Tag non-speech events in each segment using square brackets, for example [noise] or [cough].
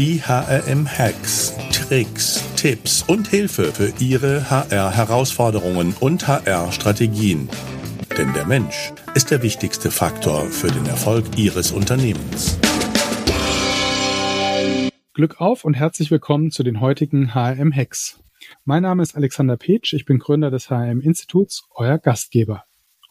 Die HRM-Hacks, Tricks, Tipps und Hilfe für Ihre HR-Herausforderungen und HR-Strategien. Denn der Mensch ist der wichtigste Faktor für den Erfolg Ihres Unternehmens. Glück auf und herzlich willkommen zu den heutigen HRM-Hacks. Mein Name ist Alexander Petsch, ich bin Gründer des HRM-Instituts, euer Gastgeber.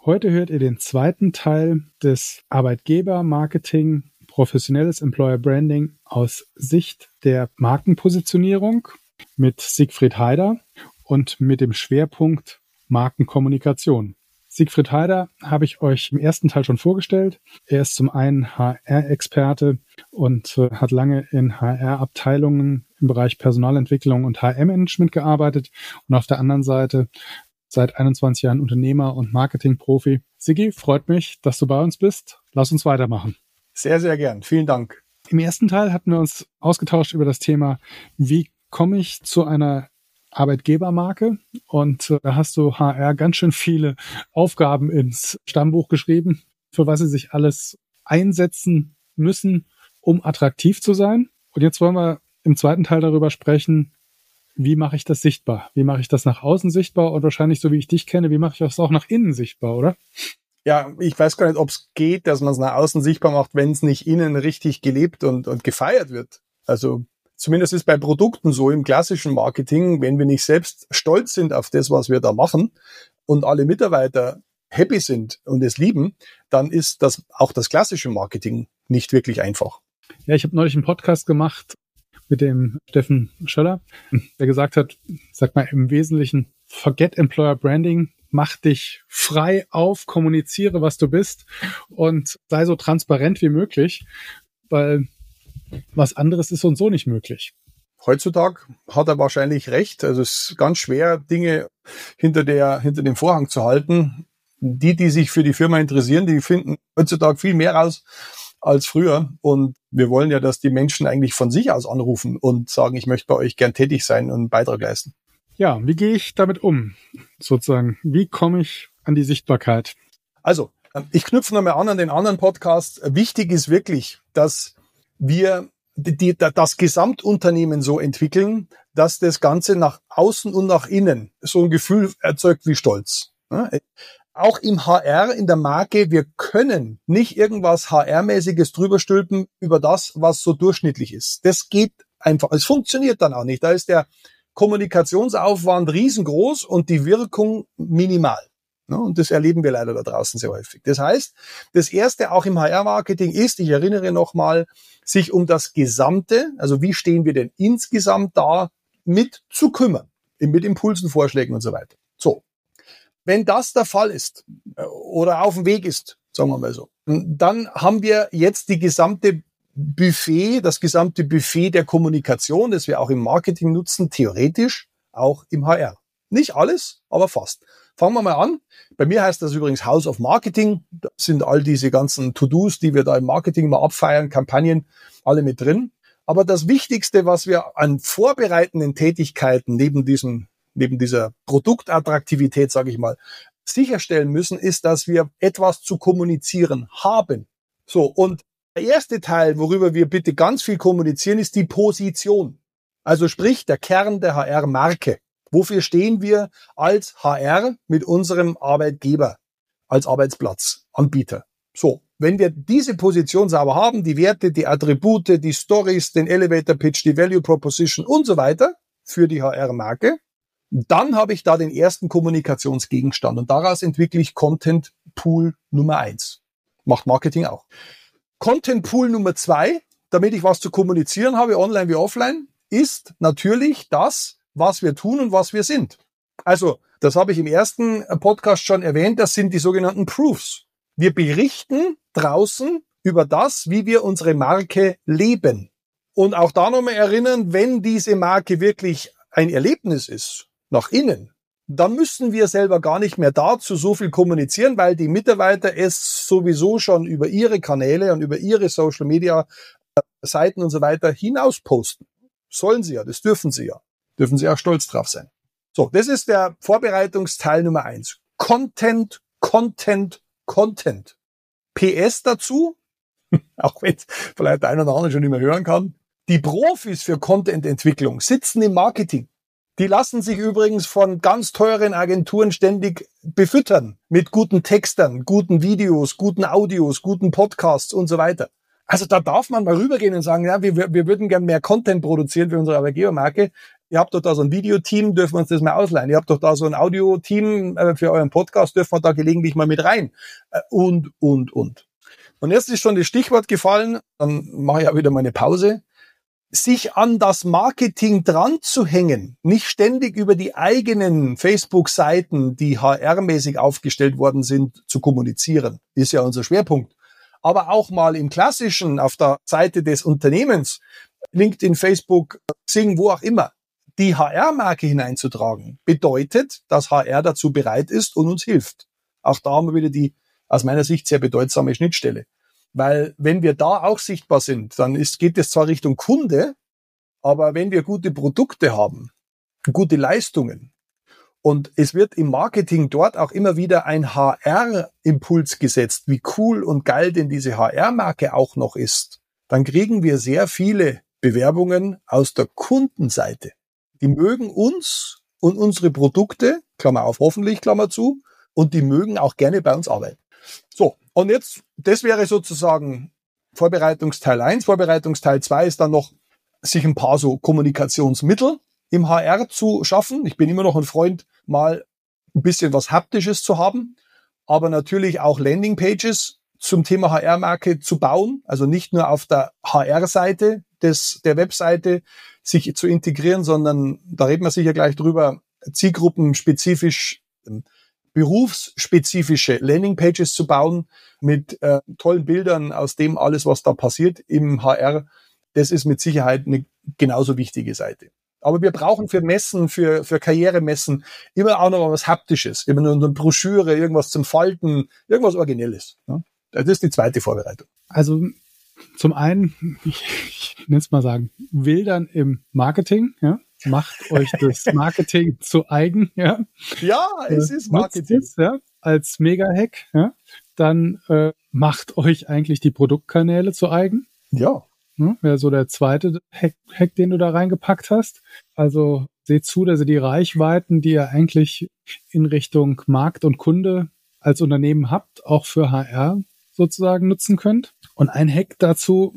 Heute hört ihr den zweiten Teil des Arbeitgeber-Marketing professionelles Employer Branding aus Sicht der Markenpositionierung mit Siegfried Haider und mit dem Schwerpunkt Markenkommunikation. Siegfried Haider habe ich euch im ersten Teil schon vorgestellt. Er ist zum einen HR-Experte und äh, hat lange in HR-Abteilungen im Bereich Personalentwicklung und HR-Management gearbeitet und auf der anderen Seite seit 21 Jahren Unternehmer und Marketing-Profi. Sigi, freut mich, dass du bei uns bist. Lass uns weitermachen. Sehr, sehr gern. Vielen Dank. Im ersten Teil hatten wir uns ausgetauscht über das Thema, wie komme ich zu einer Arbeitgebermarke und äh, da hast du HR ganz schön viele Aufgaben ins Stammbuch geschrieben, für was sie sich alles einsetzen müssen, um attraktiv zu sein. Und jetzt wollen wir im zweiten Teil darüber sprechen, wie mache ich das sichtbar? Wie mache ich das nach außen sichtbar? Und wahrscheinlich, so wie ich dich kenne, wie mache ich das auch nach innen sichtbar, oder? Ja, ich weiß gar nicht, ob es geht, dass man es nach außen sichtbar macht, wenn es nicht innen richtig gelebt und, und gefeiert wird. Also zumindest ist bei Produkten so im klassischen Marketing, wenn wir nicht selbst stolz sind auf das, was wir da machen und alle Mitarbeiter happy sind und es lieben, dann ist das auch das klassische Marketing nicht wirklich einfach. Ja, ich habe neulich einen Podcast gemacht mit dem Steffen Schöller, der gesagt hat, sag mal im Wesentlichen, forget Employer Branding, mach dich frei auf, kommuniziere, was du bist und sei so transparent wie möglich, weil was anderes ist und so nicht möglich. Heutzutage hat er wahrscheinlich recht. Also es ist ganz schwer, Dinge hinter der, hinter dem Vorhang zu halten. Die, die sich für die Firma interessieren, die finden heutzutage viel mehr raus als früher. Und wir wollen ja, dass die Menschen eigentlich von sich aus anrufen und sagen, ich möchte bei euch gern tätig sein und einen Beitrag leisten. Ja, wie gehe ich damit um? Sozusagen, wie komme ich an die Sichtbarkeit? Also, ähm, ich knüpfe nochmal an an den anderen Podcast. Wichtig ist wirklich, dass wir die, das Gesamtunternehmen so entwickeln, dass das Ganze nach außen und nach innen so ein Gefühl erzeugt wie Stolz. Auch im HR, in der Marke, wir können nicht irgendwas HR-mäßiges drüberstülpen über das, was so durchschnittlich ist. Das geht einfach. Es funktioniert dann auch nicht. Da ist der Kommunikationsaufwand riesengroß und die Wirkung minimal. Und das erleben wir leider da draußen sehr häufig. Das heißt, das erste auch im HR-Marketing ist, ich erinnere nochmal, sich um das Gesamte, also wie stehen wir denn insgesamt da, mit zu kümmern. Mit Impulsen, Vorschlägen und so weiter. So. Wenn das der Fall ist äh, oder auf dem Weg ist, sagen wir mal so, dann haben wir jetzt die gesamte Buffet, das gesamte Buffet der Kommunikation, das wir auch im Marketing nutzen, theoretisch auch im HR. Nicht alles, aber fast. Fangen wir mal an. Bei mir heißt das übrigens House of Marketing. Da sind all diese ganzen To-Dos, die wir da im Marketing mal abfeiern, Kampagnen, alle mit drin. Aber das Wichtigste, was wir an vorbereitenden Tätigkeiten neben diesem, neben dieser Produktattraktivität, sage ich mal, sicherstellen müssen, ist, dass wir etwas zu kommunizieren haben. So, und der erste Teil, worüber wir bitte ganz viel kommunizieren, ist die Position. Also sprich der Kern der HR-Marke. Wofür stehen wir als HR mit unserem Arbeitgeber, als Arbeitsplatzanbieter? So, wenn wir diese Position sauber haben, die Werte, die Attribute, die Stories, den Elevator Pitch, die Value Proposition und so weiter für die HR-Marke, dann habe ich da den ersten Kommunikationsgegenstand und daraus entwickle ich Content Pool Nummer eins. Macht Marketing auch. Content Pool Nummer zwei, damit ich was zu kommunizieren habe, online wie offline, ist natürlich das, was wir tun und was wir sind. Also, das habe ich im ersten Podcast schon erwähnt, das sind die sogenannten Proofs. Wir berichten draußen über das, wie wir unsere Marke leben. Und auch da nochmal erinnern, wenn diese Marke wirklich ein Erlebnis ist, nach innen, dann müssen wir selber gar nicht mehr dazu so viel kommunizieren, weil die Mitarbeiter es sowieso schon über ihre Kanäle und über ihre Social Media äh, Seiten und so weiter hinaus posten. Sollen sie ja, das dürfen sie ja. Dürfen sie auch stolz drauf sein. So, das ist der Vorbereitungsteil Nummer eins. Content, Content, Content. PS dazu, [laughs] auch wenn vielleicht der eine oder andere schon nicht mehr hören kann, Die Profis für Content-Entwicklung sitzen im Marketing. Die lassen sich übrigens von ganz teuren Agenturen ständig befüttern mit guten Textern, guten Videos, guten Audios, guten Podcasts und so weiter. Also da darf man mal rübergehen und sagen, ja, wir, wir würden gern mehr Content produzieren für unsere Arbeitgebermarke. Ihr habt doch da so ein Videoteam, dürfen wir uns das mal ausleihen. Ihr habt doch da so ein Audio-Team äh, für euren Podcast, dürfen wir da gelegentlich mal mit rein. Äh, und, und, und. Und jetzt ist schon das Stichwort gefallen, dann mache ich auch wieder meine Pause sich an das Marketing dran zu hängen, nicht ständig über die eigenen Facebook-Seiten, die HR-mäßig aufgestellt worden sind, zu kommunizieren, ist ja unser Schwerpunkt. Aber auch mal im klassischen, auf der Seite des Unternehmens, LinkedIn, Facebook, Sing, wo auch immer, die HR-Marke hineinzutragen, bedeutet, dass HR dazu bereit ist und uns hilft. Auch da haben wir wieder die aus meiner Sicht sehr bedeutsame Schnittstelle. Weil wenn wir da auch sichtbar sind, dann ist, geht es zwar Richtung Kunde, aber wenn wir gute Produkte haben, gute Leistungen und es wird im Marketing dort auch immer wieder ein HR-Impuls gesetzt, wie cool und geil denn diese HR-Marke auch noch ist, dann kriegen wir sehr viele Bewerbungen aus der Kundenseite. Die mögen uns und unsere Produkte, Klammer auf, hoffentlich, Klammer zu, und die mögen auch gerne bei uns arbeiten. So, und jetzt, das wäre sozusagen Vorbereitungsteil 1. Vorbereitungsteil 2 ist dann noch, sich ein paar so Kommunikationsmittel im HR zu schaffen. Ich bin immer noch ein Freund, mal ein bisschen was Haptisches zu haben, aber natürlich auch Landingpages zum Thema HR-Marke zu bauen. Also nicht nur auf der HR-Seite des, der Webseite sich zu integrieren, sondern da reden wir sicher gleich drüber, zielgruppenspezifisch berufsspezifische Landingpages zu bauen mit äh, tollen Bildern aus dem alles, was da passiert im HR. Das ist mit Sicherheit eine genauso wichtige Seite. Aber wir brauchen für Messen, für, für Karrieremessen immer auch noch was Haptisches, immer nur eine Broschüre, irgendwas zum Falten, irgendwas Originelles. Ja? Das ist die zweite Vorbereitung. Also zum einen, [laughs] ich, ich nenne es mal sagen, Wildern im Marketing, ja, macht euch das [laughs] Marketing zu eigen, ja. Ja, es äh, ist Marketing. Es, ja, als Mega-Hack, ja. Dann äh, macht euch eigentlich die Produktkanäle zu eigen. Ja. ja Wäre so der zweite Hack, Hack, den du da reingepackt hast. Also seht zu, dass ihr die Reichweiten, die ihr eigentlich in Richtung Markt und Kunde als Unternehmen habt, auch für HR sozusagen nutzen könnt. Und ein Hack dazu,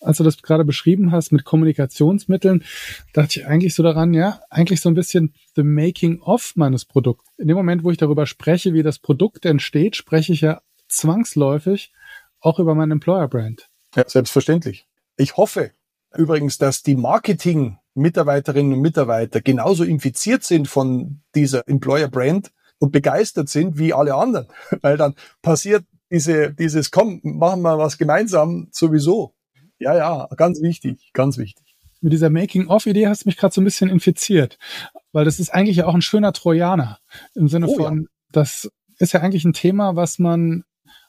als du das gerade beschrieben hast mit Kommunikationsmitteln, dachte ich eigentlich so daran, ja, eigentlich so ein bisschen the making of meines Produkts. In dem Moment, wo ich darüber spreche, wie das Produkt entsteht, spreche ich ja zwangsläufig auch über mein Employer Brand. Ja, selbstverständlich. Ich hoffe übrigens, dass die Marketing Mitarbeiterinnen und Mitarbeiter genauso infiziert sind von dieser Employer Brand und begeistert sind wie alle anderen, [laughs] weil dann passiert diese, dieses, komm, machen wir was gemeinsam sowieso. Ja, ja, ganz wichtig, ganz wichtig. Mit dieser Making-of-Idee hast du mich gerade so ein bisschen infiziert, weil das ist eigentlich ja auch ein schöner Trojaner im Sinne oh, von, ja. das ist ja eigentlich ein Thema, was man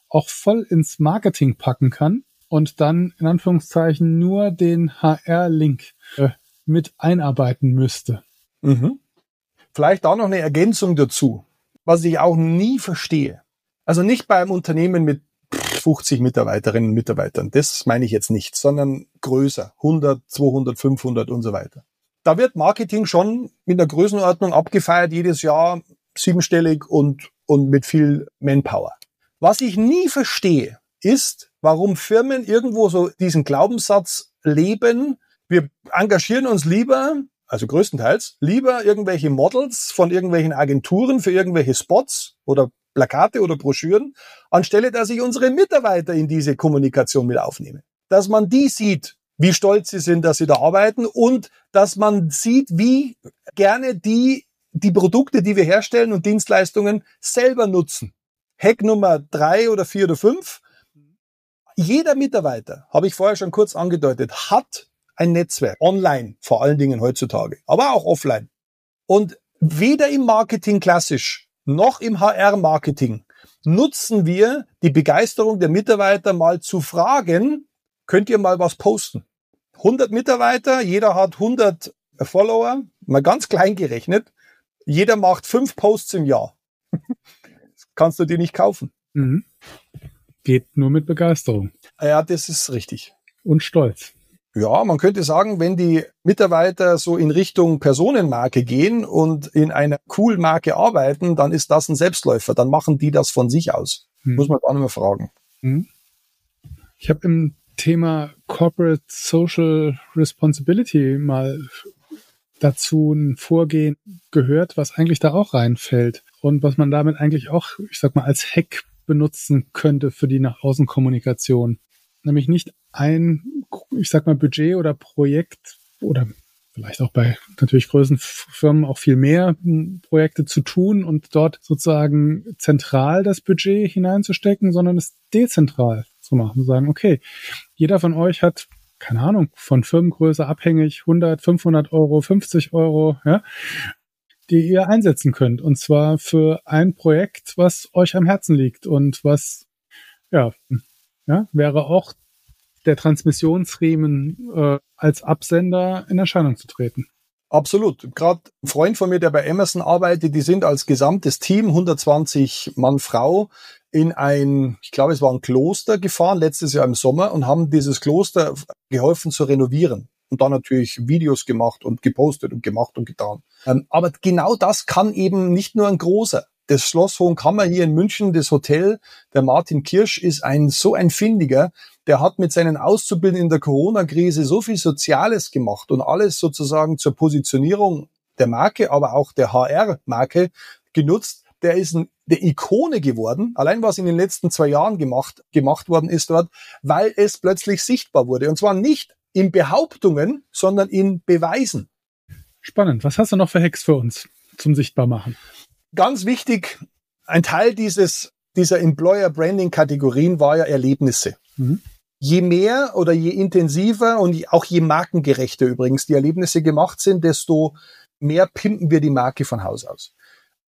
auch voll ins Marketing packen kann und dann in Anführungszeichen nur den HR-Link äh, mit einarbeiten müsste. Mhm. Vielleicht auch noch eine Ergänzung dazu, was ich auch nie verstehe. Also nicht beim Unternehmen mit 50 Mitarbeiterinnen und Mitarbeitern. Das meine ich jetzt nicht, sondern größer. 100, 200, 500 und so weiter. Da wird Marketing schon mit der Größenordnung abgefeiert, jedes Jahr siebenstellig und, und mit viel Manpower. Was ich nie verstehe, ist, warum Firmen irgendwo so diesen Glaubenssatz leben, wir engagieren uns lieber, also größtenteils, lieber irgendwelche Models von irgendwelchen Agenturen für irgendwelche Spots oder Plakate oder Broschüren, anstelle dass ich unsere Mitarbeiter in diese Kommunikation mit aufnehme. Dass man die sieht, wie stolz sie sind, dass sie da arbeiten und dass man sieht, wie gerne die die Produkte, die wir herstellen und Dienstleistungen selber nutzen. Hack Nummer drei oder vier oder fünf. Jeder Mitarbeiter, habe ich vorher schon kurz angedeutet, hat ein Netzwerk. Online, vor allen Dingen heutzutage, aber auch offline. Und weder im Marketing klassisch noch im HR-Marketing nutzen wir die Begeisterung der Mitarbeiter mal zu fragen, könnt ihr mal was posten? 100 Mitarbeiter, jeder hat 100 Follower, mal ganz klein gerechnet. Jeder macht fünf Posts im Jahr. [laughs] kannst du dir nicht kaufen. Mhm. Geht nur mit Begeisterung. Ja, das ist richtig. Und Stolz. Ja, man könnte sagen, wenn die Mitarbeiter so in Richtung Personenmarke gehen und in einer cool Marke arbeiten, dann ist das ein Selbstläufer. Dann machen die das von sich aus. Hm. Muss man gar nicht mehr fragen. Hm. Ich habe im Thema Corporate Social Responsibility mal dazu ein Vorgehen gehört, was eigentlich da auch reinfällt und was man damit eigentlich auch, ich sag mal, als Hack benutzen könnte für die nach außen Kommunikation. Nämlich nicht ein, ich sag mal, Budget oder Projekt oder vielleicht auch bei natürlich größeren Firmen auch viel mehr hm, Projekte zu tun und dort sozusagen zentral das Budget hineinzustecken, sondern es dezentral zu machen. Sagen, okay, jeder von euch hat keine Ahnung, von Firmengröße abhängig, 100, 500 Euro, 50 Euro, ja, die ihr einsetzen könnt. Und zwar für ein Projekt, was euch am Herzen liegt und was, ja, ja wäre auch der Transmissionsriemen äh, als Absender in Erscheinung zu treten. Absolut. Gerade ein Freund von mir, der bei Amazon arbeitet, die sind als gesamtes Team 120 Mann, Frau in ein, ich glaube, es war ein Kloster gefahren letztes Jahr im Sommer und haben dieses Kloster geholfen zu renovieren und dann natürlich Videos gemacht und gepostet und gemacht und getan. Ähm, aber genau das kann eben nicht nur ein großer. Das Schloss Hohenkammer hier in München, das Hotel, der Martin Kirsch ist ein so ein Findiger, der hat mit seinen Auszubildenden in der Corona-Krise so viel Soziales gemacht und alles sozusagen zur Positionierung der Marke, aber auch der HR-Marke genutzt. Der ist ein der Ikone geworden, allein was in den letzten zwei Jahren gemacht, gemacht worden ist dort, weil es plötzlich sichtbar wurde. Und zwar nicht in Behauptungen, sondern in Beweisen. Spannend. Was hast du noch für Hacks für uns zum Sichtbarmachen? Ganz wichtig, ein Teil dieses, dieser Employer Branding Kategorien war ja Erlebnisse. Mhm. Je mehr oder je intensiver und auch je markengerechter übrigens die Erlebnisse gemacht sind, desto mehr pimpen wir die Marke von Haus aus.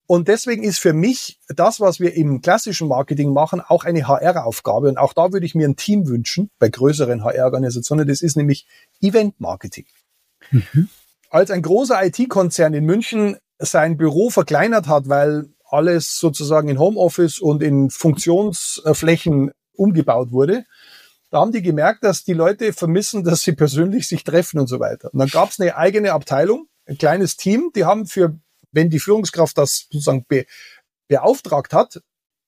Und deswegen ist für mich das, was wir im klassischen Marketing machen, auch eine HR-Aufgabe. Und auch da würde ich mir ein Team wünschen, bei größeren HR-Organisationen. Das ist nämlich Event-Marketing. Mhm. Als ein großer IT-Konzern in München sein Büro verkleinert hat, weil alles sozusagen in Homeoffice und in Funktionsflächen umgebaut wurde, da haben die gemerkt, dass die Leute vermissen, dass sie persönlich sich treffen und so weiter. Und dann gab es eine eigene Abteilung, ein kleines Team, die haben für wenn die Führungskraft das sozusagen be, beauftragt hat,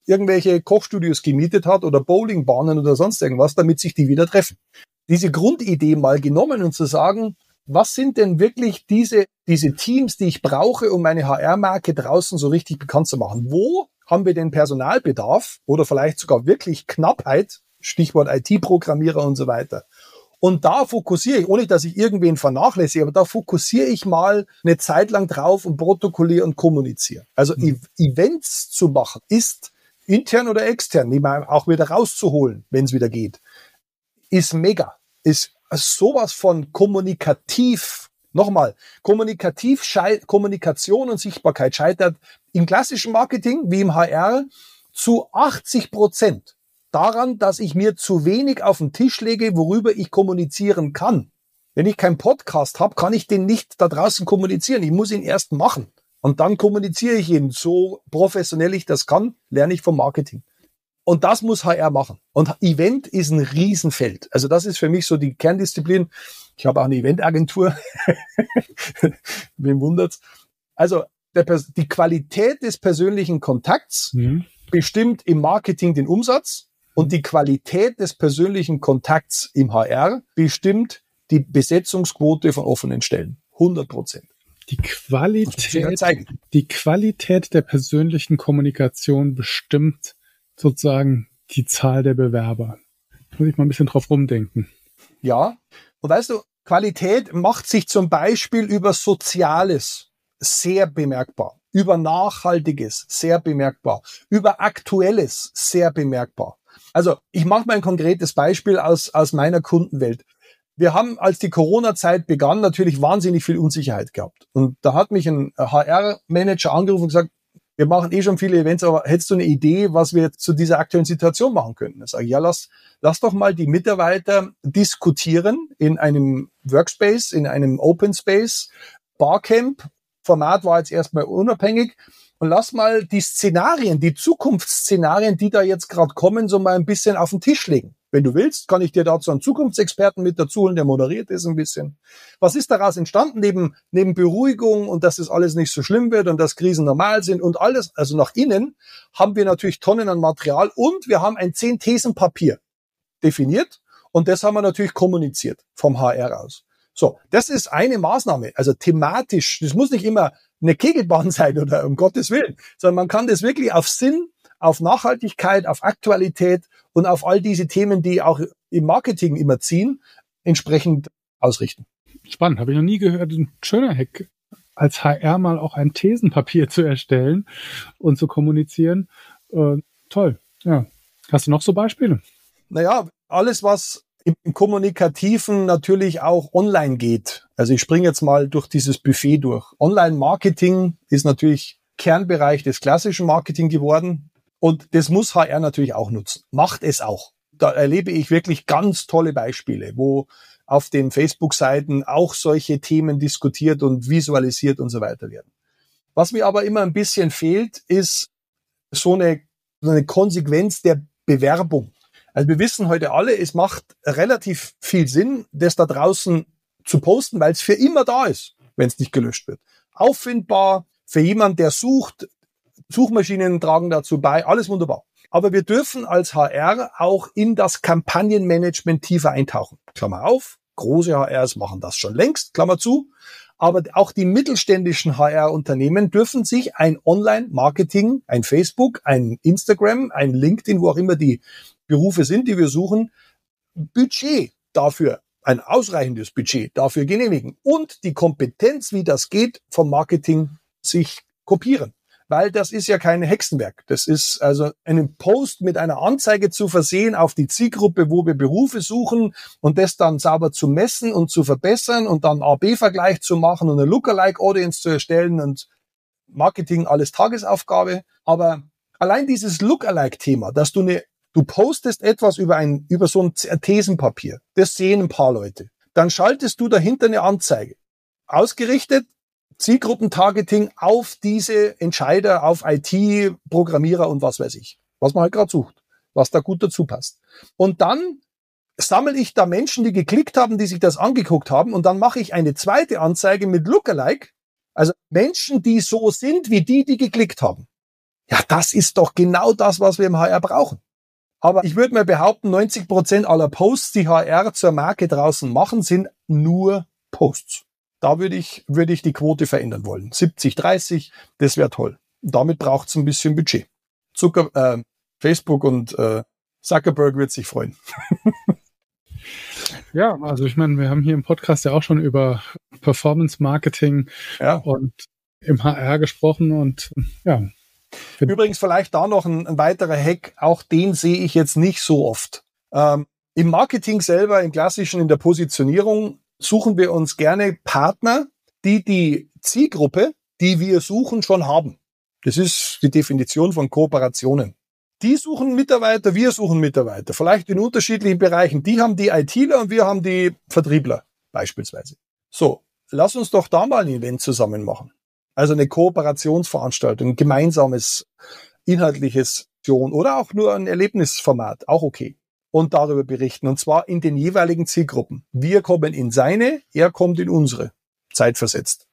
irgendwelche Kochstudios gemietet hat oder Bowlingbahnen oder sonst irgendwas, damit sich die wieder treffen. Diese Grundidee mal genommen und zu sagen, was sind denn wirklich diese, diese Teams, die ich brauche, um meine HR-Marke draußen so richtig bekannt zu machen? Wo haben wir den Personalbedarf oder vielleicht sogar wirklich Knappheit? Stichwort IT-Programmierer und so weiter. Und da fokussiere ich, ohne dass ich irgendwen vernachlässige, aber da fokussiere ich mal eine Zeit lang drauf und protokolliere und kommuniziere. Also mhm. Events zu machen ist intern oder extern, auch wieder rauszuholen, wenn es wieder geht, ist mega. Ist sowas von kommunikativ. Nochmal, kommunikativ, Kommunikation und Sichtbarkeit scheitert im klassischen Marketing wie im HR zu 80 Prozent daran, dass ich mir zu wenig auf den Tisch lege, worüber ich kommunizieren kann. Wenn ich keinen Podcast habe, kann ich den nicht da draußen kommunizieren. Ich muss ihn erst machen. Und dann kommuniziere ich ihn so professionell ich das kann, lerne ich vom Marketing. Und das muss HR machen. Und Event ist ein Riesenfeld. Also das ist für mich so die Kerndisziplin. Ich habe auch eine Eventagentur. [laughs] Wem wundert's? Also die Qualität des persönlichen Kontakts mhm. bestimmt im Marketing den Umsatz. Und die Qualität des persönlichen Kontakts im HR bestimmt die Besetzungsquote von offenen Stellen. 100 Prozent. Die Qualität, die Qualität der persönlichen Kommunikation bestimmt sozusagen die Zahl der Bewerber. Da muss ich mal ein bisschen drauf rumdenken. Ja. Und weißt du, Qualität macht sich zum Beispiel über Soziales sehr bemerkbar, über Nachhaltiges sehr bemerkbar, über Aktuelles sehr bemerkbar. Also ich mache mal ein konkretes Beispiel aus, aus meiner Kundenwelt. Wir haben, als die Corona-Zeit begann, natürlich wahnsinnig viel Unsicherheit gehabt. Und da hat mich ein HR-Manager angerufen und gesagt, wir machen eh schon viele Events, aber hättest du eine Idee, was wir zu dieser aktuellen Situation machen könnten? Da sage ich, ja, lass, lass doch mal die Mitarbeiter diskutieren in einem Workspace, in einem Open Space, Barcamp. Format war jetzt erstmal unabhängig und lass mal die Szenarien, die Zukunftsszenarien, die da jetzt gerade kommen, so mal ein bisschen auf den Tisch legen. Wenn du willst, kann ich dir dazu einen Zukunftsexperten mit dazu holen, der moderiert das ein bisschen. Was ist daraus entstanden? Neben, neben Beruhigung und dass das alles nicht so schlimm wird und dass Krisen normal sind und alles, also nach innen, haben wir natürlich Tonnen an Material und wir haben ein zehn Thesen Papier definiert und das haben wir natürlich kommuniziert vom HR aus. So, das ist eine Maßnahme, also thematisch. Das muss nicht immer eine Kegelbahn [laughs] sein oder um Gottes Willen, sondern man kann das wirklich auf Sinn, auf Nachhaltigkeit, auf Aktualität und auf all diese Themen, die auch im Marketing immer ziehen, entsprechend ausrichten. Spannend, habe ich noch nie gehört. Ein schöner Hack, als HR mal auch ein Thesenpapier [laughs] zu erstellen und zu kommunizieren. Äh, toll, ja. Hast du noch so Beispiele? Naja, alles, was im Kommunikativen natürlich auch online geht. Also ich springe jetzt mal durch dieses Buffet durch. Online-Marketing ist natürlich Kernbereich des klassischen Marketing geworden. Und das muss HR natürlich auch nutzen. Macht es auch. Da erlebe ich wirklich ganz tolle Beispiele, wo auf den Facebook-Seiten auch solche Themen diskutiert und visualisiert und so weiter werden. Was mir aber immer ein bisschen fehlt, ist so eine, so eine Konsequenz der Bewerbung. Also wir wissen heute alle, es macht relativ viel Sinn, das da draußen zu posten, weil es für immer da ist, wenn es nicht gelöscht wird. Auffindbar für jemand, der sucht, Suchmaschinen tragen dazu bei, alles wunderbar. Aber wir dürfen als HR auch in das Kampagnenmanagement tiefer eintauchen. Klammer auf, große HRs machen das schon längst, Klammer zu. Aber auch die mittelständischen HR-Unternehmen dürfen sich ein Online-Marketing, ein Facebook, ein Instagram, ein LinkedIn, wo auch immer die Berufe sind, die wir suchen, Budget dafür, ein ausreichendes Budget dafür genehmigen und die Kompetenz, wie das geht, vom Marketing sich kopieren. Weil das ist ja kein Hexenwerk. Das ist also einen Post mit einer Anzeige zu versehen auf die Zielgruppe, wo wir Berufe suchen und das dann sauber zu messen und zu verbessern und dann A-B-Vergleich zu machen und eine Lookalike-Audience zu erstellen und Marketing alles Tagesaufgabe. Aber allein dieses Lookalike-Thema, dass du eine Du postest etwas über ein, über so ein Thesenpapier. Das sehen ein paar Leute. Dann schaltest du dahinter eine Anzeige. Ausgerichtet Zielgruppentargeting auf diese Entscheider, auf IT, Programmierer und was weiß ich. Was man halt gerade sucht. Was da gut dazu passt. Und dann sammle ich da Menschen, die geklickt haben, die sich das angeguckt haben und dann mache ich eine zweite Anzeige mit Lookalike. Also Menschen, die so sind wie die, die geklickt haben. Ja, das ist doch genau das, was wir im HR brauchen. Aber ich würde mal behaupten, 90 Prozent aller Posts, die HR zur Marke draußen machen, sind nur Posts. Da würde ich, würde ich die Quote verändern wollen. 70, 30, das wäre toll. Damit braucht es ein bisschen Budget. Zucker, äh, Facebook und äh, Zuckerberg wird sich freuen. [laughs] ja, also ich meine, wir haben hier im Podcast ja auch schon über Performance Marketing ja. und im HR gesprochen und ja, Übrigens vielleicht da noch ein, ein, weiterer Hack, auch den sehe ich jetzt nicht so oft. Ähm, Im Marketing selber, im klassischen, in der Positionierung, suchen wir uns gerne Partner, die die Zielgruppe, die wir suchen, schon haben. Das ist die Definition von Kooperationen. Die suchen Mitarbeiter, wir suchen Mitarbeiter, vielleicht in unterschiedlichen Bereichen. Die haben die ITler und wir haben die Vertriebler beispielsweise. So, lass uns doch da mal ein Event zusammen machen. Also eine Kooperationsveranstaltung, ein gemeinsames inhaltliches oder auch nur ein Erlebnisformat, auch okay. Und darüber berichten. Und zwar in den jeweiligen Zielgruppen. Wir kommen in seine, er kommt in unsere. Zeitversetzt.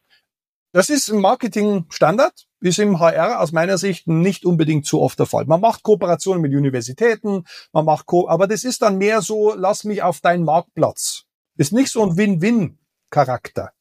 Das ist im Marketing Standard, ist im HR aus meiner Sicht nicht unbedingt zu oft der Fall. Man macht Kooperationen mit Universitäten, man macht Ko aber das ist dann mehr so, lass mich auf deinen Marktplatz. Ist nicht so ein Win-Win-Charakter.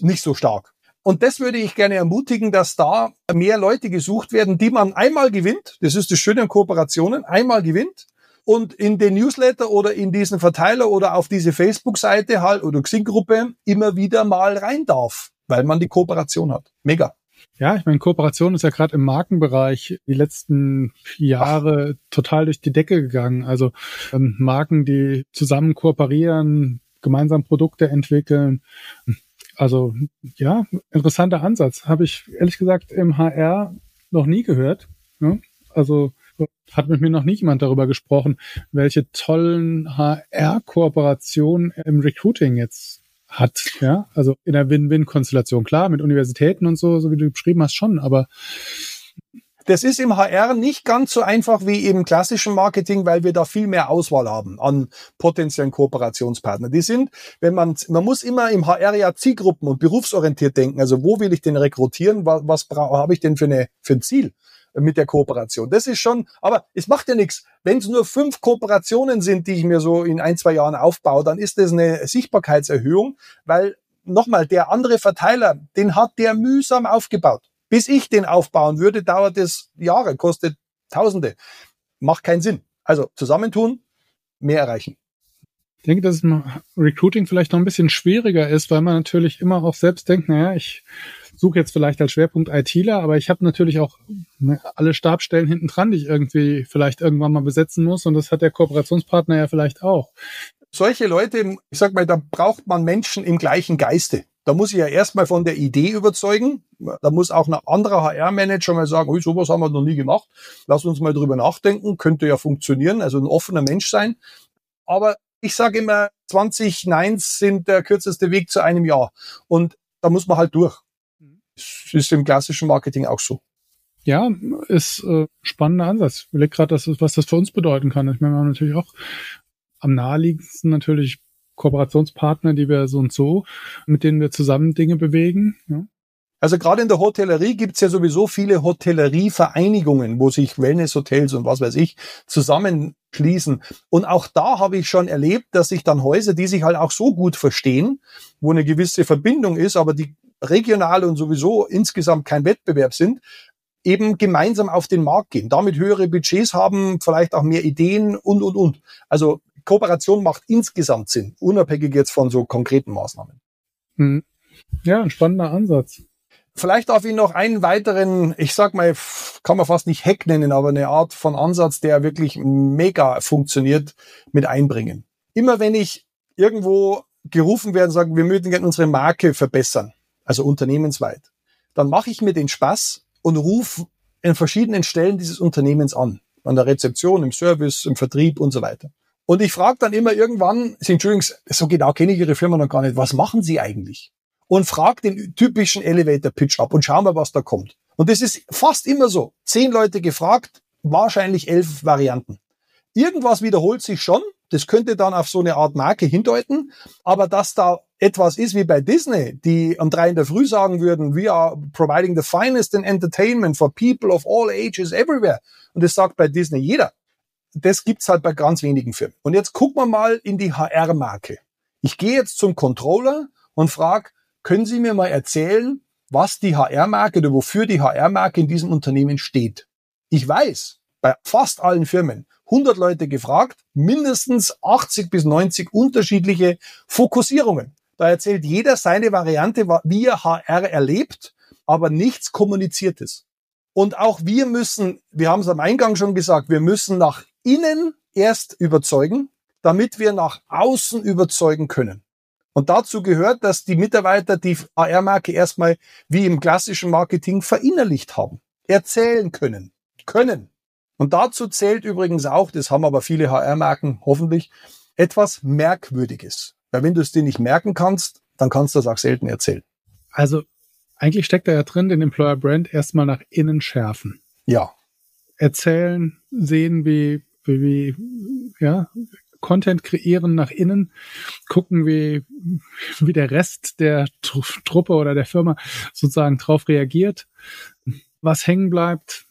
Nicht so stark. Und das würde ich gerne ermutigen, dass da mehr Leute gesucht werden, die man einmal gewinnt. Das ist das Schöne an Kooperationen. Einmal gewinnt und in den Newsletter oder in diesen Verteiler oder auf diese Facebook-Seite halt oder Xing-Gruppe immer wieder mal rein darf, weil man die Kooperation hat. Mega. Ja, ich meine, Kooperation ist ja gerade im Markenbereich die letzten Jahre Ach. total durch die Decke gegangen. Also ähm, Marken, die zusammen kooperieren, gemeinsam Produkte entwickeln. Also ja, interessanter Ansatz. Habe ich ehrlich gesagt im HR noch nie gehört. Ne? Also hat mit mir noch nie jemand darüber gesprochen, welche tollen HR-Kooperationen im Recruiting jetzt hat. Ja, also in der Win-Win-Konstellation. Klar, mit Universitäten und so, so wie du beschrieben hast, schon, aber Das ist im HR nicht ganz so einfach wie im klassischen Marketing, weil wir da viel mehr Auswahl haben an potenziellen Kooperationspartnern. Die sind, wenn man, man muss immer im HR ja Zielgruppen und berufsorientiert denken. Also wo will ich denn rekrutieren? Was, was habe ich denn für, eine, für ein Ziel? Mit der Kooperation. Das ist schon, aber es macht ja nichts. Wenn es nur fünf Kooperationen sind, die ich mir so in ein, zwei Jahren aufbaue, dann ist das eine Sichtbarkeitserhöhung, weil nochmal, der andere Verteiler, den hat der mühsam aufgebaut. Bis ich den aufbauen würde, dauert es Jahre, kostet Tausende. Macht keinen Sinn. Also zusammentun, mehr erreichen. Ich denke, dass Recruiting vielleicht noch ein bisschen schwieriger ist, weil man natürlich immer auch selbst denkt, naja, ich suche jetzt vielleicht als Schwerpunkt ITler, aber ich habe natürlich auch ne, alle Stabstellen hinten dran, die ich irgendwie vielleicht irgendwann mal besetzen muss und das hat der Kooperationspartner ja vielleicht auch. Solche Leute, ich sag mal, da braucht man Menschen im gleichen Geiste. Da muss ich ja erstmal von der Idee überzeugen. Da muss auch ein anderer HR-Manager mal sagen, sowas haben wir noch nie gemacht. Lass uns mal drüber nachdenken. Könnte ja funktionieren. Also ein offener Mensch sein. Aber ich sage immer, 20 Neins sind der kürzeste Weg zu einem Jahr. Und da muss man halt durch. Das ist im klassischen Marketing auch so. Ja, ist äh, spannender Ansatz. Ich überlege gerade, was das für uns bedeuten kann. Ich meine, wir haben natürlich auch am naheliegendsten natürlich Kooperationspartner, die wir so und so, mit denen wir zusammen Dinge bewegen. Ja. Also gerade in der Hotellerie gibt's ja sowieso viele Hotellerievereinigungen, wo sich Wellnesshotels und was weiß ich zusammenschließen. Und auch da habe ich schon erlebt, dass sich dann Häuser, die sich halt auch so gut verstehen, wo eine gewisse Verbindung ist, aber die regional und sowieso insgesamt kein Wettbewerb sind, eben gemeinsam auf den Markt gehen, damit höhere Budgets haben, vielleicht auch mehr Ideen und, und, und. Also Kooperation macht insgesamt Sinn, unabhängig jetzt von so konkreten Maßnahmen. Hm. Ja, ein spannender Ansatz. Vielleicht darf ich noch einen weiteren, ich sag mal, kann man fast nicht Hack nennen, aber eine Art von Ansatz, der wirklich mega funktioniert, mit einbringen. Immer wenn ich irgendwo gerufen werde und sage, wir möchten gerne unsere Marke verbessern, also unternehmensweit, dann mache ich mir den Spaß und rufe in verschiedenen Stellen dieses Unternehmens an. An der Rezeption, im Service, im Vertrieb und so weiter. Und ich frage dann immer irgendwann, Entschuldigung, so genau kenne ich Ihre Firma noch gar nicht, was machen Sie eigentlich? Und frage den typischen Elevator-Pitch ab und schauen wir, was da kommt. Und das ist fast immer so. Zehn Leute gefragt, wahrscheinlich elf Varianten. Irgendwas wiederholt sich schon. Das könnte dann auf so eine Art Marke hindeuten. Aber dass da etwas ist wie bei Disney, die um drei in der Früh sagen würden, we are providing the finest in entertainment for people of all ages everywhere. Und das sagt bei Disney jeder das gibt's halt bei ganz wenigen Firmen. Und jetzt gucken wir mal in die HR-Marke. Ich gehe jetzt zum Controller und frage, können Sie mir mal erzählen, was die HR-Marke oder wofür die HR-Marke in diesem Unternehmen steht? Ich weiß, bei fast allen Firmen, 100 Leute gefragt, mindestens 80 bis 90 unterschiedliche Fokussierungen. Da erzählt jeder seine Variante, wie er HR erlebt, aber nichts kommuniziertes. Und auch wir müssen, wir haben es am Eingang schon gesagt, wir müssen nach innen erst überzeugen, damit wir nach außen überzeugen können. Und dazu gehört, dass die Mitarbeiter die AR-Marke erstmal wie im klassischen Marketing verinnerlicht haben, erzählen können, können. Und dazu zählt übrigens auch, das haben aber viele HR-Marken hoffentlich, etwas Merkwürdiges. Weil wenn du es dir nicht merken kannst, dann kannst du das auch selten erzählen. Also eigentlich steckt da ja drin, den Employer Brand erstmal nach innen schärfen. Ja. Erzählen, sehen, wie wie, wie ja, Content kreieren nach innen, gucken, wie, wie der Rest der Truppe oder der Firma sozusagen drauf reagiert, was hängen bleibt,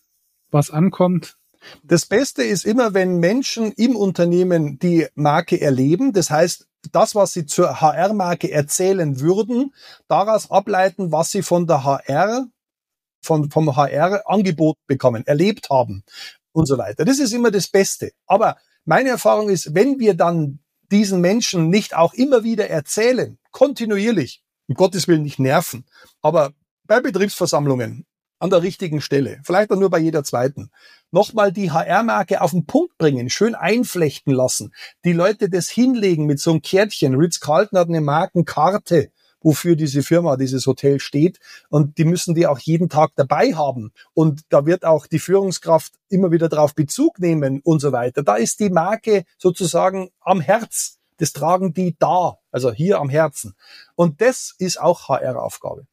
was ankommt. Das Beste ist immer, wenn Menschen im Unternehmen die Marke erleben. Das heißt, das, was sie zur HR-Marke erzählen würden, daraus ableiten, was sie von der HR, von, vom HR-Angebot bekommen, erlebt haben und so weiter. Das ist immer das Beste. Aber meine Erfahrung ist, wenn wir dann diesen Menschen nicht auch immer wieder erzählen, kontinuierlich, um Gottes Willen nicht nerven, aber bei Betriebsversammlungen an der richtigen Stelle, vielleicht auch nur bei jeder zweiten, nochmal die HR-Marke auf den Punkt bringen, schön einflechten lassen, die Leute das hinlegen mit so einem Kärtchen. Ritz-Carlton hat eine Markenkarte, wofür diese Firma, dieses Hotel steht. Und die müssen die auch jeden Tag dabei haben. Und da wird auch die Führungskraft immer wieder darauf Bezug nehmen und so weiter. Da ist die Marke sozusagen am Herz. Das tragen die da, also hier am Herzen. Und das ist auch HR-Aufgabe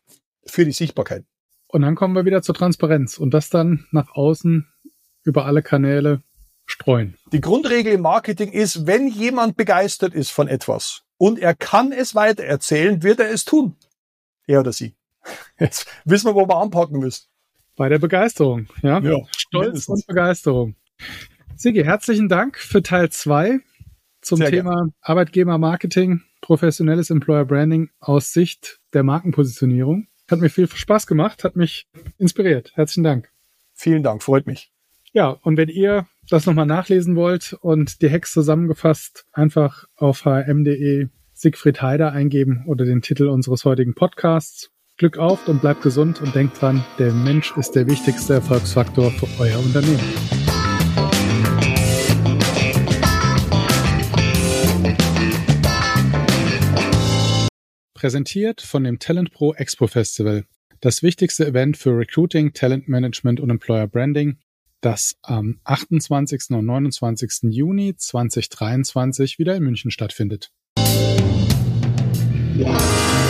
für die Sichtbarkeit. Und dann kommen wir wieder zur Transparenz und das dann nach außen über alle Kanäle streuen. Die Grundregel im Marketing ist, wenn jemand begeistert ist von etwas und er kann es weitererzählen, wird er es tun. Er oder sie. Jetzt wissen wir, wo wir anpacken müssen. Bei der Begeisterung, ja. ja Stolz mindestens. und Begeisterung. Sigi, herzlichen Dank für Teil zwei zum Sehr Thema gern. Arbeitgebermarketing, professionelles Employer Branding aus Sicht der Markenpositionierung. Hat mir viel Spaß gemacht, hat mich inspiriert. Herzlichen Dank. Vielen Dank, freut mich. Ja, und wenn ihr das nochmal nachlesen wollt und die Hacks zusammengefasst, einfach auf hm.de Siegfried Heider eingeben oder den Titel unseres heutigen Podcasts. Glück auf und bleibt gesund und denkt dran, der Mensch ist der wichtigste Erfolgsfaktor für euer Unternehmen. Präsentiert von dem Talent Pro Expo Festival, das wichtigste Event für Recruiting, Talent Management und Employer Branding, das am 28. und 29. Juni 2023 wieder in München stattfindet. Yeah.